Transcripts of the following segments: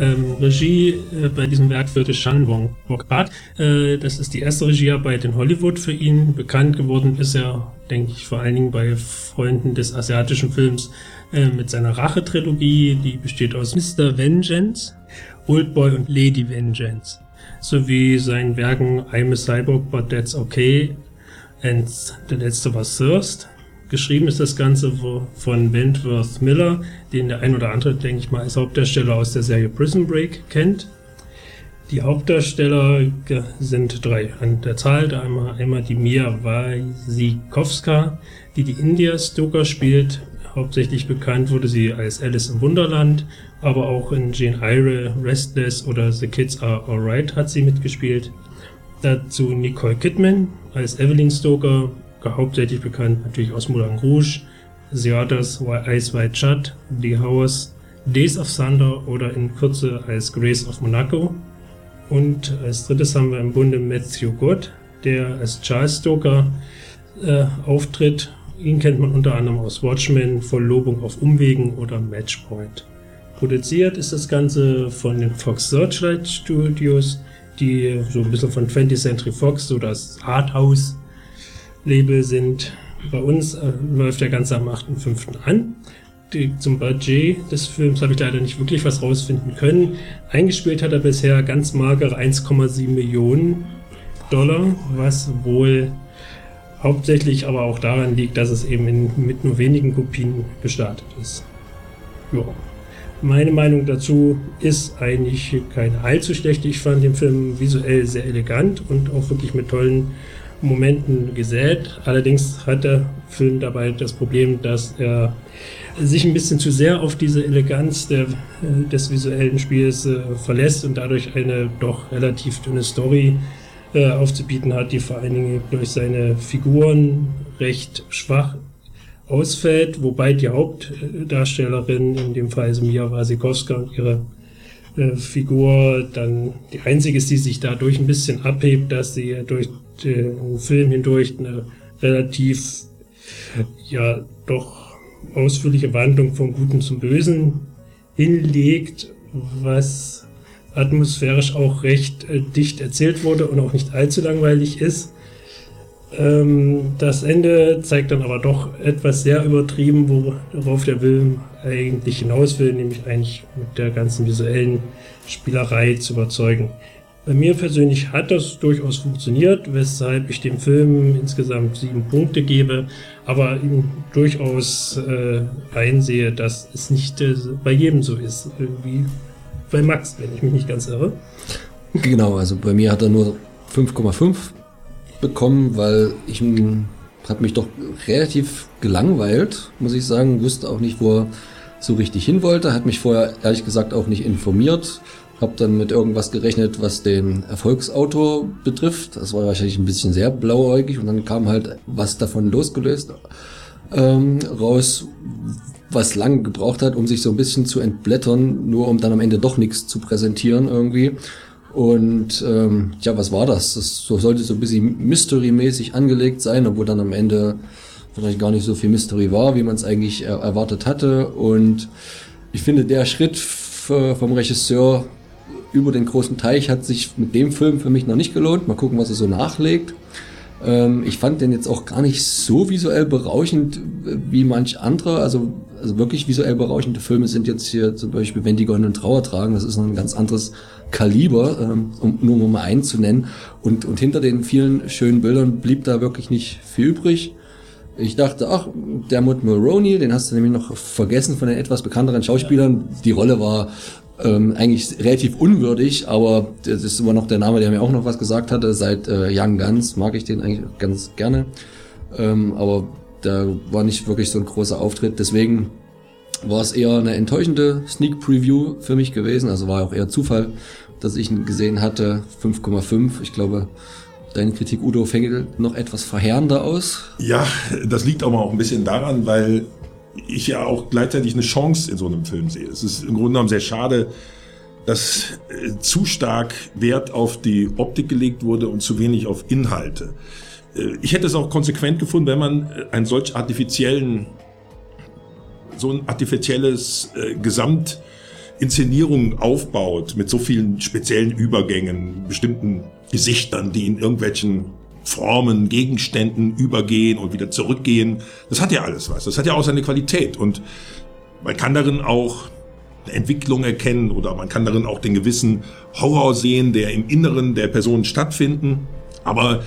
Ähm, Regie äh, bei diesem Werk führte Shan Wong Bokpat. Äh, das ist die erste Regiearbeit in Hollywood für ihn. Bekannt geworden ist er, denke ich, vor allen Dingen bei Freunden des asiatischen Films äh, mit seiner Rache-Trilogie. Die besteht aus Mr. Vengeance, Old Boy und Lady Vengeance. Sowie seinen Werken I'm a Cyborg, but that's okay. Und der letzte war Thirst. Geschrieben ist das Ganze von Wentworth Miller, den der ein oder andere, denke ich mal, als Hauptdarsteller aus der Serie Prison Break kennt. Die Hauptdarsteller sind drei an der Zahl. Einmal, einmal die Mia Wasikowska, die die India Stoker spielt. Hauptsächlich bekannt wurde sie als Alice im Wunderland, aber auch in Jane Eyre, Restless oder The Kids Are Alright hat sie mitgespielt. Dazu Nicole Kidman als Evelyn Stoker, hauptsächlich bekannt natürlich aus Moulin Rouge, The Others, Ice White Shut, The House, Days of Thunder oder in Kürze als Grace of Monaco. Und als drittes haben wir im Bunde Matthew Gott, der als Charles Stoker äh, auftritt. Ihn kennt man unter anderem aus Watchmen, Verlobung auf Umwegen oder Matchpoint. Produziert ist das Ganze von den Fox Searchlight Studios, die so ein bisschen von 20th Century Fox, so das Arthouse Label sind. Bei uns äh, läuft der Ganze am 8.5. an. Die, zum Budget des Films habe ich leider nicht wirklich was rausfinden können. Eingespielt hat er bisher ganz magere 1,7 Millionen Dollar, was wohl hauptsächlich aber auch daran liegt, dass es eben in, mit nur wenigen Kopien gestartet ist. Ja. Meine Meinung dazu ist eigentlich keine allzu schlechte. Ich fand den Film visuell sehr elegant und auch wirklich mit tollen Momenten gesät. Allerdings hat der Film dabei das Problem, dass er sich ein bisschen zu sehr auf diese Eleganz der, des visuellen Spiels äh, verlässt und dadurch eine doch relativ dünne Story äh, aufzubieten hat, die vor allen Dingen durch seine Figuren recht schwach ausfällt, wobei die Hauptdarstellerin, in dem Fall Mia Wasikowska und ihre äh, Figur dann die einzige ist, die sich dadurch ein bisschen abhebt, dass sie durch den Film hindurch eine relativ, ja, doch ausführliche Wandlung vom Guten zum Bösen hinlegt, was atmosphärisch auch recht äh, dicht erzählt wurde und auch nicht allzu langweilig ist. Ähm, das Ende zeigt dann aber doch etwas sehr übertrieben, worauf der Film eigentlich hinaus will, nämlich eigentlich mit der ganzen visuellen Spielerei zu überzeugen. Bei mir persönlich hat das durchaus funktioniert, weshalb ich dem Film insgesamt sieben Punkte gebe, aber durchaus äh, einsehe, dass es nicht äh, bei jedem so ist, wie bei Max, wenn ich mich nicht ganz irre. Genau, also bei mir hat er nur 5,5 bekommen, weil ich habe mich doch relativ gelangweilt, muss ich sagen, wusste auch nicht, wo er so richtig hin wollte, hat mich vorher ehrlich gesagt auch nicht informiert habe dann mit irgendwas gerechnet, was den Erfolgsautor betrifft. Das war wahrscheinlich ein bisschen sehr blauäugig und dann kam halt was davon losgelöst ähm, raus, was lang gebraucht hat, um sich so ein bisschen zu entblättern, nur um dann am Ende doch nichts zu präsentieren irgendwie. Und ähm, ja, was war das? Das so sollte so ein bisschen Mystery-mäßig angelegt sein, obwohl dann am Ende vielleicht gar nicht so viel Mystery war, wie man es eigentlich erwartet hatte. Und ich finde, der Schritt vom Regisseur über den großen Teich hat sich mit dem Film für mich noch nicht gelohnt. Mal gucken, was er so nachlegt. Ähm, ich fand den jetzt auch gar nicht so visuell berauschend äh, wie manch andere. Also, also wirklich visuell berauschende Filme sind jetzt hier zum Beispiel Wenn die goldenen Trauer tragen. Das ist noch ein ganz anderes Kaliber, ähm, um nur mal einen zu nennen. Und, und hinter den vielen schönen Bildern blieb da wirklich nicht viel übrig. Ich dachte, ach, Dermot Mulroney, den hast du nämlich noch vergessen von den etwas bekannteren Schauspielern. Die Rolle war ähm, eigentlich relativ unwürdig, aber das ist immer noch der Name, der mir auch noch was gesagt hatte. Seit äh, Young Guns mag ich den eigentlich ganz gerne. Ähm, aber da war nicht wirklich so ein großer Auftritt. Deswegen war es eher eine enttäuschende Sneak Preview für mich gewesen. Also war auch eher Zufall, dass ich ihn gesehen hatte. 5,5. Ich glaube, deine Kritik, Udo, fällt noch etwas verheerender aus. Ja, das liegt aber auch ein bisschen daran, weil ich ja auch gleichzeitig eine Chance in so einem Film sehe. Es ist im Grunde genommen sehr schade, dass äh, zu stark Wert auf die Optik gelegt wurde und zu wenig auf Inhalte. Äh, ich hätte es auch konsequent gefunden, wenn man äh, einen solch artifiziellen, so ein artifizielles äh, Gesamtinszenierung aufbaut mit so vielen speziellen Übergängen, bestimmten Gesichtern, die in irgendwelchen Formen, Gegenständen übergehen und wieder zurückgehen. Das hat ja alles was. Das hat ja auch seine Qualität. Und man kann darin auch Entwicklung erkennen oder man kann darin auch den gewissen Horror sehen, der im Inneren der Person stattfinden. Aber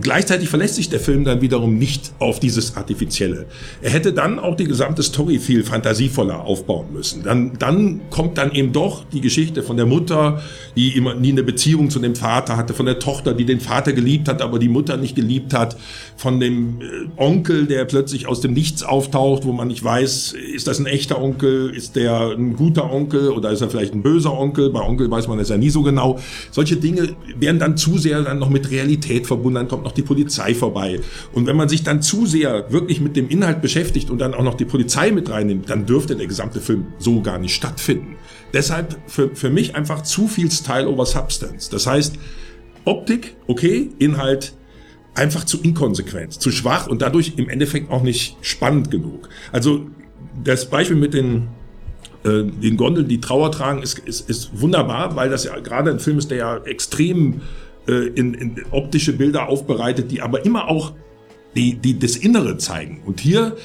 Gleichzeitig verlässt sich der Film dann wiederum nicht auf dieses Artifizielle. Er hätte dann auch die gesamte Story viel fantasievoller aufbauen müssen. Dann, dann kommt dann eben doch die Geschichte von der Mutter, die immer nie eine Beziehung zu dem Vater hatte, von der Tochter, die den Vater geliebt hat, aber die Mutter nicht geliebt hat, von dem äh, Onkel, der plötzlich aus dem Nichts auftaucht, wo man nicht weiß, ist das ein echter Onkel, ist der ein guter Onkel oder ist er vielleicht ein böser Onkel? Bei Onkel weiß man es ja nie so genau. Solche Dinge werden dann zu sehr dann noch mit Realität verbunden und dann kommt noch die Polizei vorbei. Und wenn man sich dann zu sehr wirklich mit dem Inhalt beschäftigt und dann auch noch die Polizei mit reinnimmt, dann dürfte der gesamte Film so gar nicht stattfinden. Deshalb für, für mich einfach zu viel Style over Substance. Das heißt, Optik, okay, Inhalt, einfach zu inkonsequent, zu schwach und dadurch im Endeffekt auch nicht spannend genug. Also das Beispiel mit den äh, den Gondeln, die Trauer tragen, ist, ist, ist wunderbar, weil das ja gerade ein Film ist, der ja extrem äh, in, in optische Bilder aufbereitet, die aber immer auch die, die das Innere zeigen. Und hier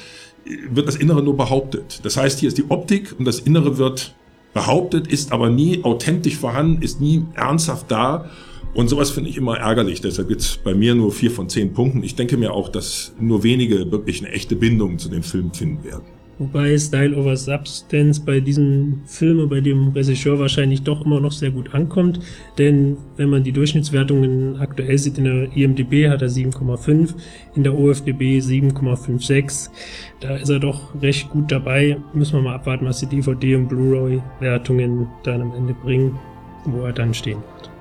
äh, wird das Innere nur behauptet. Das heißt, hier ist die Optik und das Innere wird behauptet, ist aber nie authentisch vorhanden, ist nie ernsthaft da. Und sowas finde ich immer ärgerlich. Deshalb gibt's bei mir nur vier von zehn Punkten. Ich denke mir auch, dass nur wenige wirklich eine echte Bindung zu dem Film finden werden. Wobei Style over Substance bei diesem Film und bei dem Regisseur wahrscheinlich doch immer noch sehr gut ankommt. Denn wenn man die Durchschnittswertungen aktuell sieht, in der IMDB hat er 7,5, in der OFDB 7,56. Da ist er doch recht gut dabei. Müssen wir mal abwarten, was die DVD und Blu-ray-Wertungen dann am Ende bringen, wo er dann stehen wird.